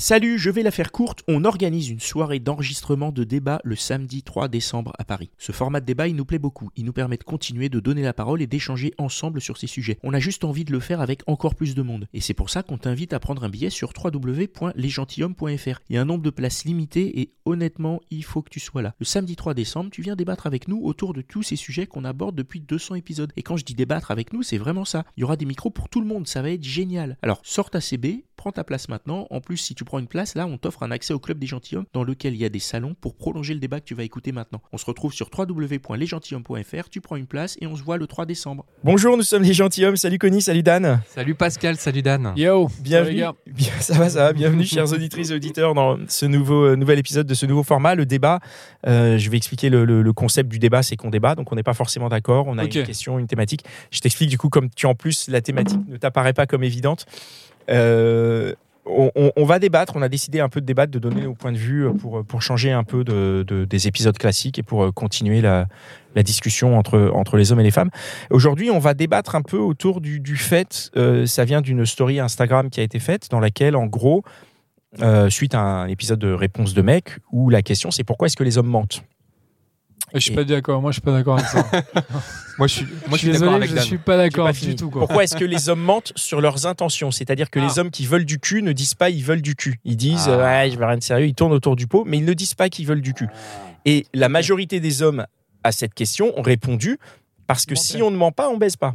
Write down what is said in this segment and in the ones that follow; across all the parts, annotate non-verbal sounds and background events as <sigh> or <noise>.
Salut, je vais la faire courte. On organise une soirée d'enregistrement de débat le samedi 3 décembre à Paris. Ce format de débat, il nous plaît beaucoup. Il nous permet de continuer de donner la parole et d'échanger ensemble sur ces sujets. On a juste envie de le faire avec encore plus de monde. Et c'est pour ça qu'on t'invite à prendre un billet sur www.lesgentilhommes.fr. Il y a un nombre de places limité et honnêtement, il faut que tu sois là. Le samedi 3 décembre, tu viens débattre avec nous autour de tous ces sujets qu'on aborde depuis 200 épisodes. Et quand je dis débattre avec nous, c'est vraiment ça. Il y aura des micros pour tout le monde, ça va être génial. Alors, sors ta CB, prends ta place maintenant. En plus, si tu prends une place, là, on t'offre un accès au club des gentilshommes dans lequel il y a des salons pour prolonger le débat que tu vas écouter maintenant. On se retrouve sur www.lesgentilhommes.fr, tu prends une place et on se voit le 3 décembre. Bonjour, nous sommes les gentilshommes. Salut Connie, salut Dan. Salut Pascal, salut Dan. Yo, Bienvenue. gars. Ça va, ça va. Bienvenue, chers auditrices et auditeurs, dans ce nouveau, euh, nouvel épisode de ce nouveau format, le débat. Euh, je vais expliquer le, le- le concept du débat, c'est qu'on débat, donc on n'est pas forcément d'accord. On a une question, une thématique. Je t'explique du coup, comme tu en plus, la thématique ne t'apparaît pas comme évidente. Euh, on, va débattre, on a décidé un peu de débattre, de donner nos points de vue pour, pour changer un peu de, de- des épisodes classiques et pour euh, continuer la, discussion entre, entre les hommes et les femmes. Aujourd'hui, on va débattre un peu autour du, du fait, euh, ça vient d'une story Instagram qui a été faite, dans laquelle, en gros, euh, suite à un épisode de réponse de mec, où la question c'est pourquoi est-ce que les hommes mentent? Je suis pas d'accord. Moi, je suis pas d'accord avec ça. <laughs> Moi, je suis, moi, je suis désolé, avec je Dan. suis pas d'accord du tout. Quoi. Pourquoi est-ce que les hommes mentent sur leurs intentions? C'est-à-dire que les Ah. hommes qui veulent du cul ne disent pas ils veulent du cul. Ils disent Ah. euh, ouais, je veux rien de sérieux, ils tournent autour du pot, mais ils ne disent pas qu'ils veulent du cul. Et la majorité des hommes à cette question ont répondu parce que si on ne ment pas, on baise pas.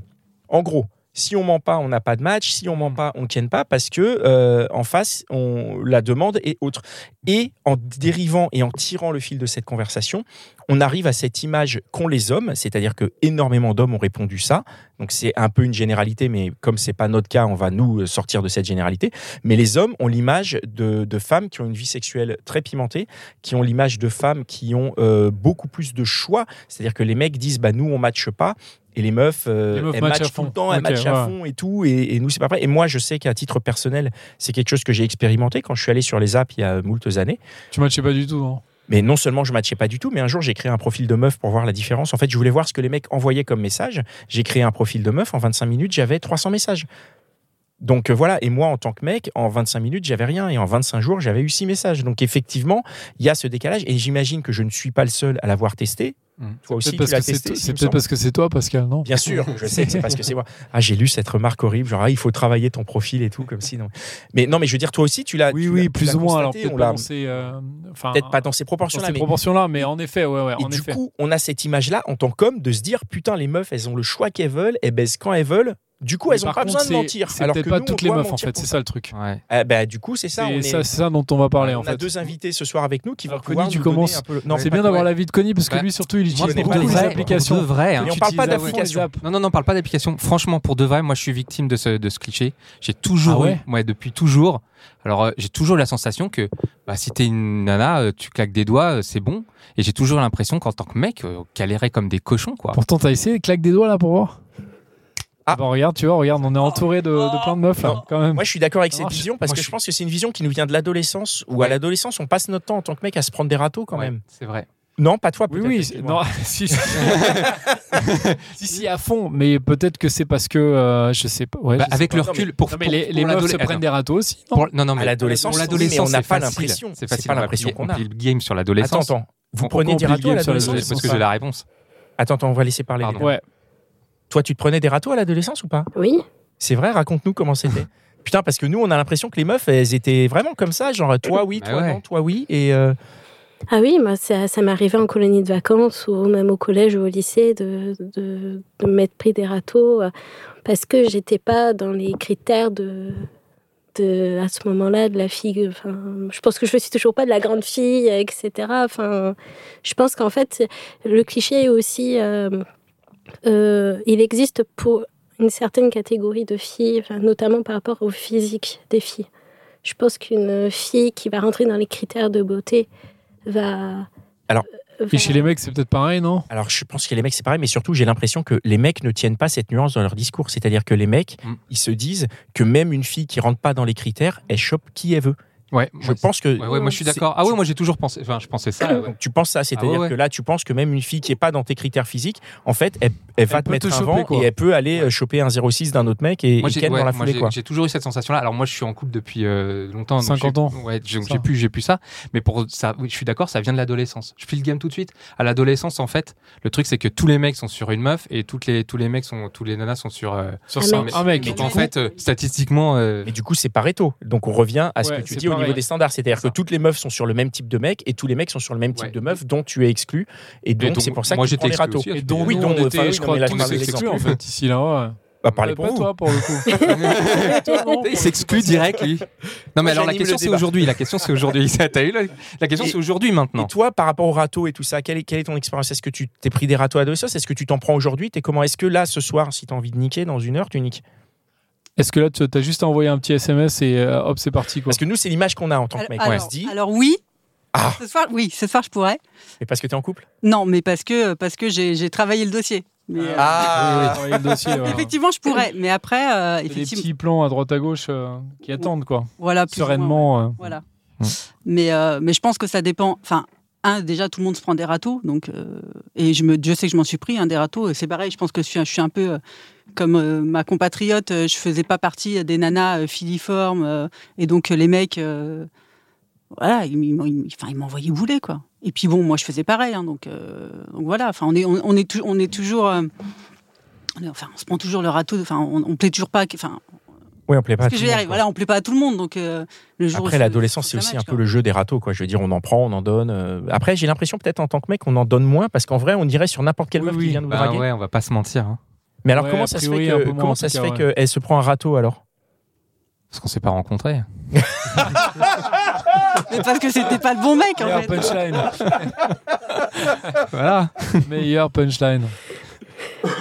En gros, si on ment pas, on n'a pas de match. Si on ment pas, on ne tienne pas parce que euh, en face, on, la demande est autre. Et en dérivant et en tirant le fil de cette conversation, on arrive à cette image qu'ont les hommes, c'est-à-dire que énormément d'hommes ont répondu ça. Donc c'est un peu une généralité, mais comme c'est pas notre cas, on va nous sortir de cette généralité. Mais les hommes ont l'image de, de femmes qui ont une vie sexuelle très pimentée, qui ont l'image de femmes qui ont euh, beaucoup plus de choix. C'est-à-dire que les mecs disent bah nous on matche pas. Et les meufs, euh, Les meufs elles matchent matchent à tout le fond. temps, elles Ok, matchent à ouais. fond et tout, et, et nous c'est pas vrai. Et moi je sais qu'à titre personnel, c'est quelque chose que j'ai expérimenté quand je suis allé sur les apps il y a moultes années. Tu matchais pas du tout. hein. Mais non seulement je matchais pas du tout, mais un jour j'ai créé un profil de meuf pour voir la différence. En fait, je voulais voir ce que les mecs envoyaient comme message. J'ai créé un profil de meuf. En 25 minutes, j'avais 300 messages. Donc euh, voilà, et moi en tant que mec, en 25 minutes, j'avais rien, et en 25 jours, j'avais eu 6 messages. Donc effectivement, il y a ce décalage, et j'imagine que je ne suis pas le seul à l'avoir testé. Mm. Toi aussi, tu l'as c'est testé. peut-être parce que c'est toi, Pascal, non? Bien sûr, je sais que c'est parce que c'est moi. Ah, j'ai lu cette remarque horrible, genre ah, il faut travailler ton profil et tout, comme si non. Mais non, mais je veux dire, toi aussi, tu l'as. Oui, tu oui, tu plus ou moins. Alors peut-être on pas l'a- dans ces, euh, enfin, peut-être pas dans ces dans proportions-là, ces mais proportions-là, mais en effet, ouais, ouais, Et en du effet. coup, on a cette image-là en tant qu'homme de se dire putain, les meufs, elles ont le choix qu'elles veulent, elles baissent quand elles veulent. Du coup, Mais elles n'ont pas contre, besoin de mentir. C'est Alors peut-être pas nous, toutes on les meufs, en fait. C'est ça. le truc. Ouais. Eh ben, du coup, c'est ça. On, C'est est- ça, dont on va parler, on en a fait. deux invités ce soir avec nous qui vont Alors, pouvoir Connie, tu nous donner commences. un peu. C'est bien d'avoir l'avis de Connie parce que Bah, lui, surtout, il les applications. Pour de vrai. hein. On parle pas utilises à fond les d'application. apps. Non, non, non, on parle pas d'application. Franchement, pour de vrai, moi, je suis victime de ce, de ce cliché. J'ai toujours Ah ouais eu, ouais, depuis toujours. Alors, euh, j'ai toujours la sensation que bah, si t'es une nana, euh, tu claques des doigts, euh, c'est bon. Et j'ai toujours l'impression qu'en tant que mec, euh, on galérait comme des cochons, quoi. Pourtant, t'as essayé, claque des doigts là pour voir. Ah. Bon, regarde, tu vois, regarde, on est entouré de, de plein de meufs là, Non. quand même. Moi, je suis d'accord avec cette vision parce Moi, que je je pense que c'est une vision qui nous vient de l'adolescence où Ouais. à l'adolescence, on passe notre temps en tant que mec à se prendre des râteaux quand Ouais, même. C'est vrai. Non, pas toi, Oui, oui, non, <laughs> si, si. <laughs> si, si, à fond, mais peut-être que c'est parce que, euh, je sais pas. Ouais, Bah, je sais avec pas. le recul, mais- pour, Non, mais pour- les, pour les meufs se prennent des râteaux aussi, non Pour- non, non, mais À l'adolescence, oui, on n'a pas l'impression. C'est facile. pas l'impression qu'on on a. le game sur Attends, l'adolescence. attends. Vous Pourquoi prenez des râteaux à l'adolescence Parce que j'ai la réponse. Attends, attends, on va laisser parler. Ouais. Toi, tu te prenais des râteaux à l'adolescence ou pas Oui. C'est vrai, raconte-nous comment c'était. Putain, parce que nous, on a l'impression que les meufs, elles étaient vraiment comme ça, genre toi oui, Bah toi ouais. non, toi oui, et euh, Ah oui, moi, ça, ça en colonie de vacances ou même au collège ou au lycée de, de, m'être pris des râteaux euh, parce que j'étais pas dans les critères de, à ce moment-là de la fille. Enfin, je pense que je suis toujours pas de la grande fille, etc. Enfin, je pense qu'en fait, le cliché est aussi, euh, euh, il existe pour une certaine catégorie de filles, notamment par rapport au physique des filles. Je pense qu'une fille qui va rentrer dans les critères de beauté va. Alors, va- Et chez les mecs, c'est peut-être pareil, non? Alors, je pense que les mecs, c'est pareil, mais surtout, j'ai l'impression que les mecs ne tiennent pas cette nuance dans leur discours. C'est-à-dire que les mecs, Mm. ils se disent que même une fille qui rentre pas dans les critères, elle chope qui elle veut. Ouais, Je moi, pense que. Ouais, ouais, moi je suis d'accord. Ah ouais, moi j'ai toujours pensé. Enfin, je pensais ça. ouais. Donc, tu penses ça, c'est-à-dire Ah ouais, ouais. que là, tu penses que même une fille qui est pas dans tes critères physiques, en fait, elle, elle va Elle te mettre te un vent quoi. et elle peut aller euh, choper un 06 d'un autre mec et, Moi et dans la foulée, j'ai- quoi. j'ai toujours eu cette sensation-là. Alors moi je suis en couple depuis euh, longtemps. donc 50 j'ai- ans. Ouais, j'ai plus, j'ai plus ça. Mais pour ça, oui, je suis d'accord, ça vient de l'adolescence. Je file le game tout de suite. À l'adolescence, en fait, le truc c'est que tous les mecs sont sur une meuf et toutes les tous les mecs sont tous les nanas sont sur. euh, Sur Un ça, mec. un mec. donc en fait, statistiquement, Mais du coup, c'est Pareto. Donc on revient à ce que tu dis au pareil. Niveau des standards. C'est-à-dire que toutes les meufs sont sur le même type de mec et tous les mecs sont sur le même type Ouais. de meuf dont tu es exclu. Et donc, donc, c'est pour ça moi, que tu prends j'étais les exclu Et peux- Oui, oui, je crois, exclus, l'exemple. en fait, ici, là. Bah, parlez pour pas vous. toi, pour le coup. <laughs> Il s'exclut direct lui. Non mais Moi, alors la question c'est aujourd'hui. La question c'est aujourd'hui. <laughs> Ça, T'as eu la, la question Et- c'est aujourd'hui Et maintenant. toi, par rapport au râteau et tout ça, quelle est, quelle est ton expérience? Est-ce que tu t'es pris des râteaux à deux Est-ce que tu t'en prends aujourd'hui? T'es comment? Est-ce que là, ce soir, si t'as envie de niquer dans une heure, tu niques? Est-ce que là, tu as juste envoyé un petit SMS et euh, hop, c'est parti, quoi Parce que nous, c'est l'image qu'on a en tant que mec. alors, on se dit, alors oui. Ah. Ce soir, oui, ce soir je pourrais. mais parce que t'es en couple? Non, mais parce que parce que j'ai travaillé le dossier. Mais, euh, Ah. Oui, oui, travailler le dossier, <laughs> ouais. effectivement, je pourrais. Mais après, euh, Des effectivement, petits plans à droite à gauche euh, qui attendent, quoi. voilà, plus ou moins, ouais. Sereinement. euh. Voilà. Mm. Mais euh, mais je pense que ça dépend. Enfin, déjà tout le monde se prend des râteaux, donc euh, et je me, je sais que je m'en suis pris un des râteaux. C'est pareil. Je pense que je suis, je suis un peu euh, comme euh, ma compatriote. euh, Je faisais pas partie des nanas filiformes et donc les mecs. voilà, ils, ils- m'envoyaient bouler, quoi. Et puis bon, moi, je faisais pareil, hein, donc, donc voilà. On est, on, est, on est toujours, enfin, on se prend toujours le râteau. Enfin, on, on plaît toujours pas. Enfin, Oui, on plaît pas. parce à que tout je le vais y monde, arriver. quoi. Voilà, on plaît pas à tout le monde, donc euh, le jour. où Après, l'adolescence, c'est aussi un peu le jeu des râteaux. Quoi. Je veux dire, on en prend, on en donne. euh. Après, j'ai l'impression, peut-être en tant que mec, on en donne moins parce qu'en vrai, on dirait sur n'importe quelle Oui, meuf oui. qui vient nous Bah draguer. ouais, on va pas se mentir. hein. Mais alors, Ouais, comment ça se fait que- comment ça se cas, fait ouais. qu'elle se prend un râteau alors? Parce qu'on s'est pas rencontrés. <laughs> Mais parce que c'était pas le bon mec, en Meilleur fait. punchline. <laughs> Voilà. Meilleur punchline.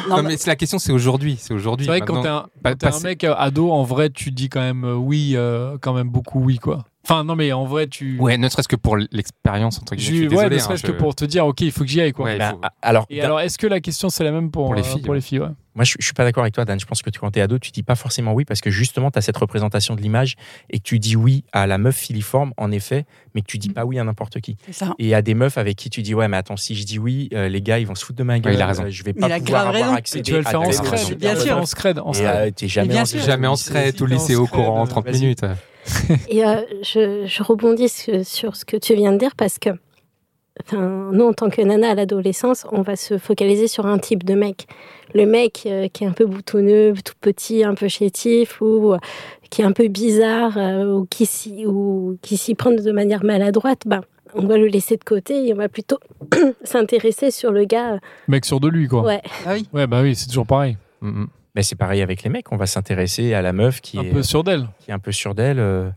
Non, Non, mais- la question, c'est aujourd'hui. C'est aujourd'hui. C'est vrai que quand t'es un, mec euh, ado, en vrai, tu dis quand même euh, oui, euh, quand même beaucoup oui, quoi. Enfin, non, mais en vrai, tu. Ouais, ne serait-ce que pour l'expérience entre guillemets. Je suis Ju- ouais, désolé, ne hein, serait-ce je- que pour te dire, ok, il faut que j'y aille, quoi. Ouais, Bah, faut- Alors, Et alors, est-ce que la question c'est la même pour, Pour les euh, filles, pour ouais. les filles ouais. Moi, je, je suis pas d'accord avec toi, Dan. Je pense que tu- quand t'es ado, tu dis pas forcément oui parce que justement, tu as cette représentation de l'image et que tu dis oui à la meuf filiforme, en effet, mais que tu dis pas oui à n'importe qui. c'est ça. Et à des meufs avec qui tu dis ouais, mais attends, si je dis oui, euh, les gars, ils vont se foutre de ma gueule. il a raison. euh, je vais Mais pas pouvoir avoir raison. accès tu vas le faire en scred. Bien sûr. En scred. En scred. euh, t'es jamais en sûr. scred. Jamais en secret, tout le lycée au scred, courant en euh, 30 vas-y. minutes. Et euh, je, je rebondis sur, sur ce que tu viens de dire parce que, enfin, nous, en tant que nana à l'adolescence, on va se focaliser sur un type de mec. Le mec euh, qui est un peu boutonneux, tout petit, un peu chétif, ou euh, qui est un peu bizarre, euh, ou qui s'y ou qui s'y prend de manière maladroite, ben, on va le laisser de côté et on va plutôt <clears throat> s'intéresser sur le gars. Mec sûr de lui, quoi. Ouais. Ah oui. Ouais, bah oui, c'est toujours pareil. Mm, mm. Mais c'est pareil avec les mecs, on va s'intéresser à la meuf qui Un est peu sûr d'elle. qui est un peu sûre d'elle.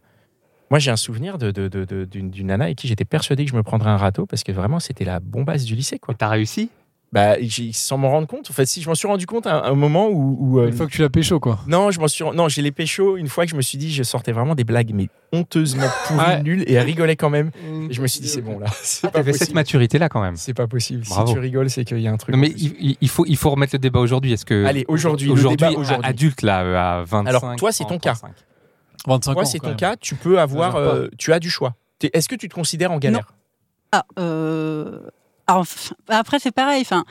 Moi, j'ai un souvenir de, de- de- de- d'une, d'une nana avec qui j'étais persuadé que je me prendrais un râteau parce que vraiment, c'était la bombasse du lycée. Quoi. Et T'as réussi? Bah, sans m'en rendre compte. En fait, si je m'en suis rendu compte à un, un moment où. où, euh, Une fois que tu l'as pécho, quoi. Non, je m'en suis. Non, j'ai les pécho une fois que je me suis dit, je sortais vraiment des blagues, mais honteusement pourries, Ouais. nulles, et elle rigolait quand même. Et je me suis dit, c'est bon là, c'est pas T'avais cette possible. maturité là quand même. C'est pas possible. Bravo. Si tu rigoles, c'est qu'il y a un truc. Non, mais il, faut, il faut remettre le débat aujourd'hui. Est-ce que Allez, aujourd'hui, aujourd'hui, débat aujourd'hui. a- adulte là, à 25 Alors, toi, c'est ton cas. 35. 25 Toi, ans. c'est ton même. cas. Tu peux avoir. Euh, tu as du choix. Est-ce que tu te considères en galère? Ah, euh, alors, enfin, après, c'est pareil. Enfin,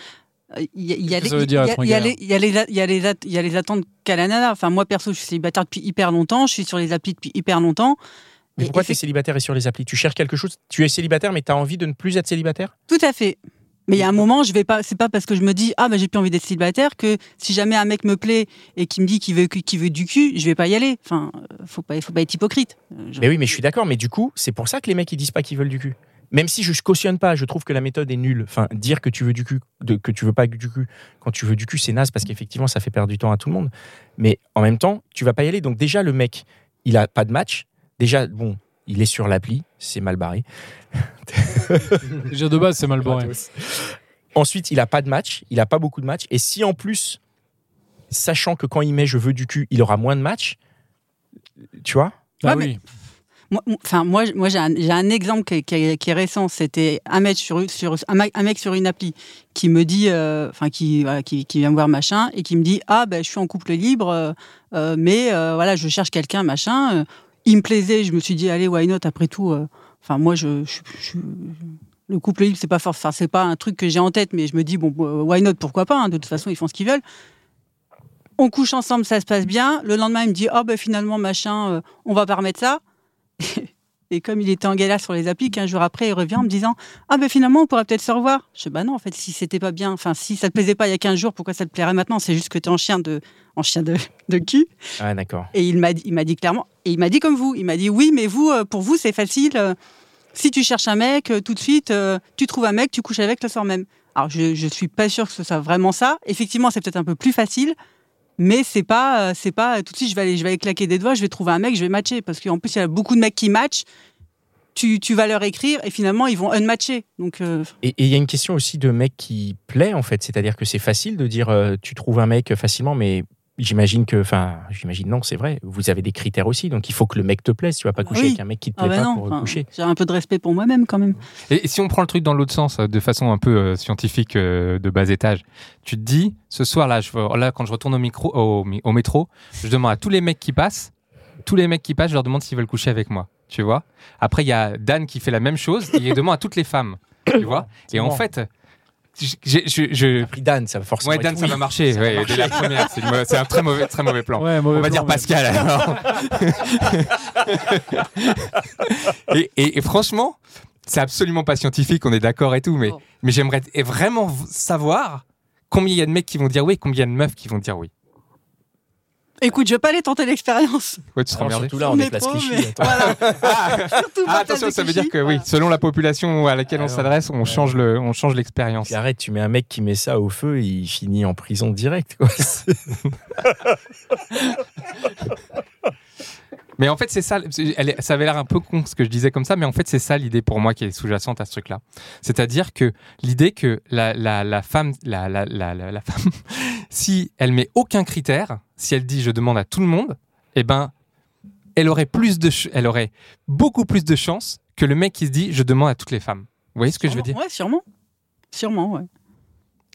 il y a, les- attentes qu'a la nana. Enfin, moi, perso, je suis célibataire depuis hyper longtemps. Je suis sur les applis depuis hyper longtemps. Mais Et pourquoi tu es célibataire et sur les applis? Tu cherches quelque chose? Tu es célibataire, mais tu as envie de ne plus être célibataire? Tout à fait. Mais il y a un moment, je vais pas. C'est pas parce que je me dis ah ben j'ai plus envie d'être célibataire que si jamais un mec me plaît et qui me dit qu'il veut qu'il veut du cul, je vais pas y aller. Enfin, euh, faut pas faut pas être hypocrite. Euh, Mais oui, mais je suis d'accord. Mais du coup, c'est pour ça que les mecs ils disent pas qu'ils veulent du cul. Même si je cautionne pas, je trouve que la méthode est nulle. Enfin, dire que tu veux du cul, de- que tu veux pas du cul, quand tu veux du cul, c'est naze parce qu'effectivement, ça fait perdre du temps à tout le monde. Mais en même temps, tu vas pas y aller. Donc déjà, le mec, il a pas de match. Déjà, bon, il est sur l'appli, c'est mal barré. <laughs> Déjà de base, c'est mal barré. Ensuite, il a pas de match, il a pas beaucoup de matchs. Et si en plus sachant que quand il met je veux du cul, il aura moins de matchs. Tu vois? Ah Ouais, oui. Moi, enfin, moi, moi j'ai un, exemple qui est, qui est- qui est récent. C'était un mec sur, sur un, mec- un mec sur une appli qui me dit, euh, enfin, qui, voilà, qui, qui vient me voir machin et qui me dit, ah ben, je suis en couple libre, euh, euh, mais euh, voilà, je cherche quelqu'un machin. Il me plaisait, je me suis dit, allez, why not Après tout, euh, enfin, moi, je- le couple libre, c'est pas fort, enfin, c'est pas un truc que j'ai en tête, mais je me dis, bon, euh, why not Pourquoi pas hein, De toute façon, ils font ce qu'ils veulent. On couche ensemble, ça se passe bien. Le lendemain, il me dit, oh ben finalement, machin, euh, on va pas remettre ça. <laughs> Et comme il était en galère sur les applis, qu'un jour après, il revient en me disant Ah ben finalement, on pourrait peut-être se revoir. Je dis Bah non, en fait, si c'était pas bien, enfin, si ça te plaisait pas il y a 15 jours, pourquoi ça te plairait maintenant? C'est juste que tu es en chien de, en chien de, <laughs> de cul. Ah, d'accord. Et il m'a dit, il m'a dit clairement, et il m'a dit comme vous, il m'a dit Oui, mais vous, euh, pour vous, c'est facile. euh, Si tu cherches un mec, euh, tout de suite, tu trouves un mec, tu couches avec le soir même. Alors, je, je suis pas sûre que ce soit vraiment ça. Effectivement, c'est peut-être un peu plus facile. Mais c'est pas, euh, c'est pas euh, tout de suite je vais aller, je vais claquer des doigts, je vais trouver un mec, je vais matcher parce qu'en plus il y a beaucoup de mecs qui matchent. Tu, tu vas leur écrire et finalement ils vont unmatcher. Donc euh, Et il y a une question aussi de mec qui plaît, en fait. C'est-à-dire que c'est facile de dire tu trouves un mec facilement, mais j'imagine que. Enfin, j'imagine non, c'est vrai. Vous avez des critères aussi. Donc il faut que le mec te plaise. Tu vas pas coucher Oui. avec un mec qui te ah plaît bah pas non, pour enfin, coucher. j'ai un peu de respect pour moi-même quand même. Et, et si on prend le truc dans l'autre sens, euh, de façon un peu euh, scientifique euh, de bas étage, tu te dis, ce soir là, je, là quand je retourne au, micro, au, métro, je demande à tous les mecs qui passent, tous les mecs qui passent, je leur demande s'ils veulent coucher avec moi. Tu vois Après, il y a Dan qui fait la même chose, et il demande à toutes les femmes. Tu <coughs> vois Et en fait, j'ai- je, je, Pris Dan, ça va forcément. Ouais, être Dan, ça oui. va marcher. ouais, dès la première, c'est un très mauvais, très mauvais plan. Ouais, mauvais On va plan, dire Pascal alors. <laughs> et, et- et franchement, c'est absolument pas scientifique, on est d'accord et tout, mais, Oh. mais j'aimerais t- vraiment savoir combien il y a de mecs qui vont dire oui et combien il y a de meufs qui vont dire oui. Écoute, je vais pas aller tenter l'expérience. Ouais, tu seras Alors, emmerdé. surtout là, on est est place Clichy. mais-. <laughs> Voilà. <laughs> Surtout Ah, pas attention, ça veut dire que oui, selon la population à laquelle on s'adresse, on change le, on change l'expérience. Arrête, tu mets un mec qui met ça au feu, il finit en prison direct. Quoi. <laughs> Mais en fait, c'est ça. ça avait l'air un peu con ce que je disais comme ça, mais en fait, c'est ça l'idée pour moi qui est sous-jacente à ce truc-là. C'est-à-dire que l'idée que la, la, la femme, la, la, la, la, la femme, si elle met aucun critère, si elle dit je demande à tout le monde, eh ben, elle aurait plus de, elle aurait beaucoup plus de chances que le mec qui se dit je demande à toutes les femmes. Vous voyez ce que je veux dire? Ouais, sûrement. Sûrement, ouais.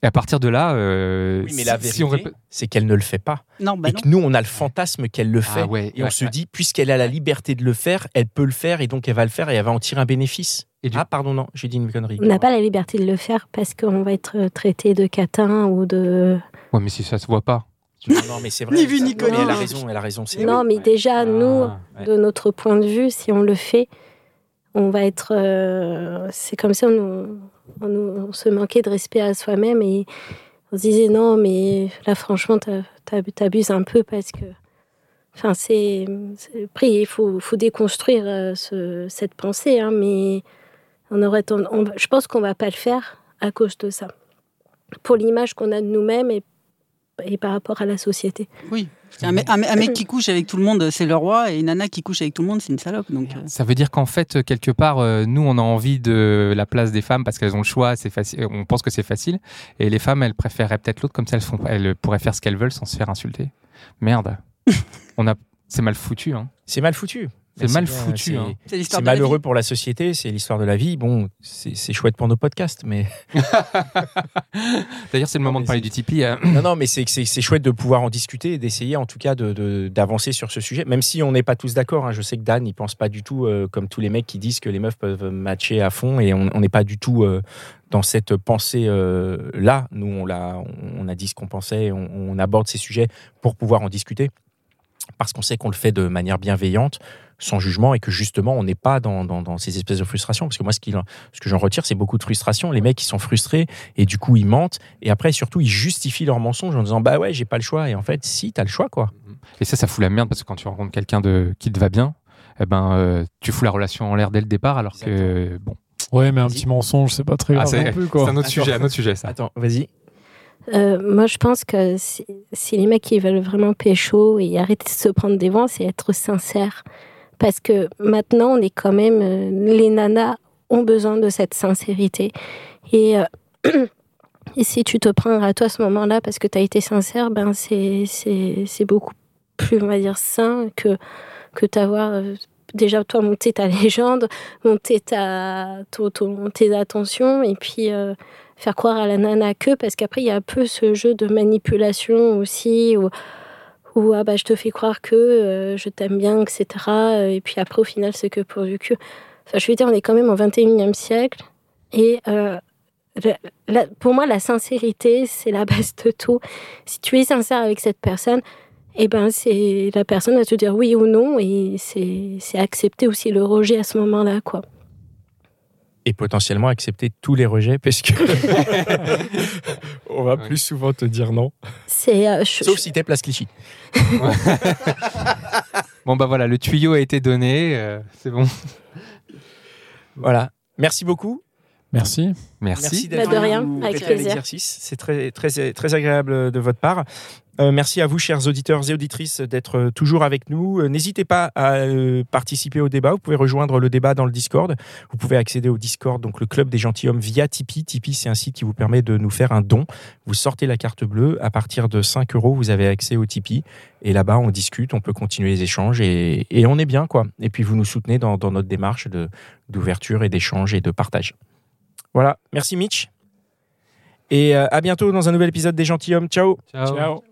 Et à partir de là, euh, Oui, mais la si on vérité, c'est qu'elle ne le fait pas. Non, bah et non. que nous, on a le fantasme qu'elle le fait. Ah ouais, et on ouais, se ouais. dit, puisqu'elle a la liberté de le faire, elle peut le faire, et donc elle va le faire, et elle va en tirer un bénéfice. Et du- Ah, pardon, non, j'ai dit une connerie. On n'a pas la liberté de le faire parce qu'on va être traité de catin ou de. Ouais, mais si ça se voit pas. Non, mais c'est vrai. Ni vu ça- ni connu. Elle a raison, elle a raison. c'est Non, vrai. mais déjà, nous, Ah, ouais. de notre point de vue, si on le fait, on va être. euh, c'est comme si on, nous- on, nous- on se manquait de respect à soi-même et on se disait non, mais là, franchement, t'abuses un peu parce que. Enfin, c'est. c'est- Après, il faut, faut déconstruire euh, ce- cette pensée, hein, mais on aurait tend- on- je pense qu'on va pas le faire à cause de ça. Pour l'image qu'on a de nous-mêmes et, et par rapport à la société. Oui. Un, mec- un mec- un mec qui couche avec tout le monde, c'est le roi, et une nana qui couche avec tout le monde, c'est une salope. Donc, euh, Ça veut dire qu'en fait, quelque part, euh, nous, on a envie de la place des femmes parce qu'elles ont le choix, c'est facile, on pense que c'est facile. Et les femmes, elles préféreraient peut-être l'autre comme ça, elles, font, elles pourraient faire ce qu'elles veulent sans se faire insulter. Merde. <laughs> on a, c'est mal foutu. Hein. C'est mal foutu. C'est Mais mal foutu, c'est- hein. c'est C'est malheureux pour la société, c'est l'histoire de la vie. Bon, c'est c'est chouette pour nos podcasts, mais D'ailleurs, c'est le moment de parler c'est- du Tipeee. euh. non, non, mais c'est c'est c'est chouette de pouvoir en discuter et d'essayer en tout cas de- de- d'avancer sur ce sujet, même si on n'est pas tous d'accord. hein. Je sais que Dan, il pense pas du tout euh, comme tous les mecs qui disent que les meufs peuvent matcher à fond et on n'est pas du tout euh, dans cette pensée euh, là. Nous, on a dit ce qu'on pensait, on, on aborde ces sujets pour pouvoir en discuter parce qu'on sait qu'on le fait de manière bienveillante, sans jugement, et que justement, on n'est pas dans, dans, dans ces espèces de frustrations. Parce que moi, ce, que j'en retire, c'est beaucoup de frustration. Les mecs, ils sont frustrés, et du coup, ils mentent, et après, surtout, ils justifient leur mensonge en disant, bah ouais, j'ai pas le choix. Et en fait, si, t'as le choix, quoi. Et ça, ça fout la merde parce que quand tu rencontres quelqu'un de qui te va bien, eh ben, euh, tu fous la relation en l'air dès le départ, alors que bon, Ouais, mais un petit mensonge, c'est pas très Ah, grave c'est non plus, c'est quoi. un autre Attends. sujet, un autre sujet, ça. Attends, vas-y. Euh, moi, je pense que si, si les mecs ils veulent vraiment pécho et arrêter de se prendre des vents, c'est être sincère. Parce que maintenant, on est quand même. euh, les nanas ont besoin de cette sincérité. Et euh, <clears throat> si tu te prends à toi à ce moment-là parce que tu as été sincère, ben c'est, c'est, c'est beaucoup plus, on va dire, sain que, que d'avoir euh, déjà toi monter ta <laughs> légende, monter ta, ton, ton- tes attentions et puis faire croire à la nana que, parce qu'après il y a un peu ce jeu de manipulation aussi, où, où ah bah, je te fais croire que euh, je t'aime bien, etc. Et puis après au final c'est que pour du cul. Enfin, je veux dire, on est quand même au 21e siècle et euh, pour moi, la sincérité, c'est la base de tout. Si tu es sincère avec cette personne, eh ben, c'est la personne va te dire oui ou non, et c'est accepter aussi le rejet à ce moment-là, quoi. Et potentiellement accepter tous les rejets parce que <laughs> on va Ouais. plus souvent te dire non. C'est euh, je- Sauf je- si t'es place Clichy. <laughs> Bon, bah voilà, le tuyau a été donné. euh, c'est bon. Voilà. Merci beaucoup. Merci. Merci. d'être Bah, de rien, venu avec l'exercice. C'est très, très, très agréable de votre part. Euh, merci à vous, chers auditeurs et auditrices, d'être euh, toujours avec nous. Euh, N'hésitez pas à euh, participer au débat. Vous pouvez rejoindre le débat dans le Discord. Vous pouvez accéder au Discord, donc le club des gentilshommes, via Tipeee. Tipeee, c'est un site qui vous permet de nous faire un don. Vous sortez la carte bleue. À partir de 5 euros, vous avez accès au Tipeee. Et là-bas, on discute, on peut continuer les échanges et, et on est bien, quoi. Et puis, vous nous soutenez dans, dans notre démarche de- d'ouverture et d'échange et de partage. Voilà. Merci, Mitch. Et euh, à bientôt dans un nouvel épisode des gentilshommes. Ciao. Ciao. Ciao.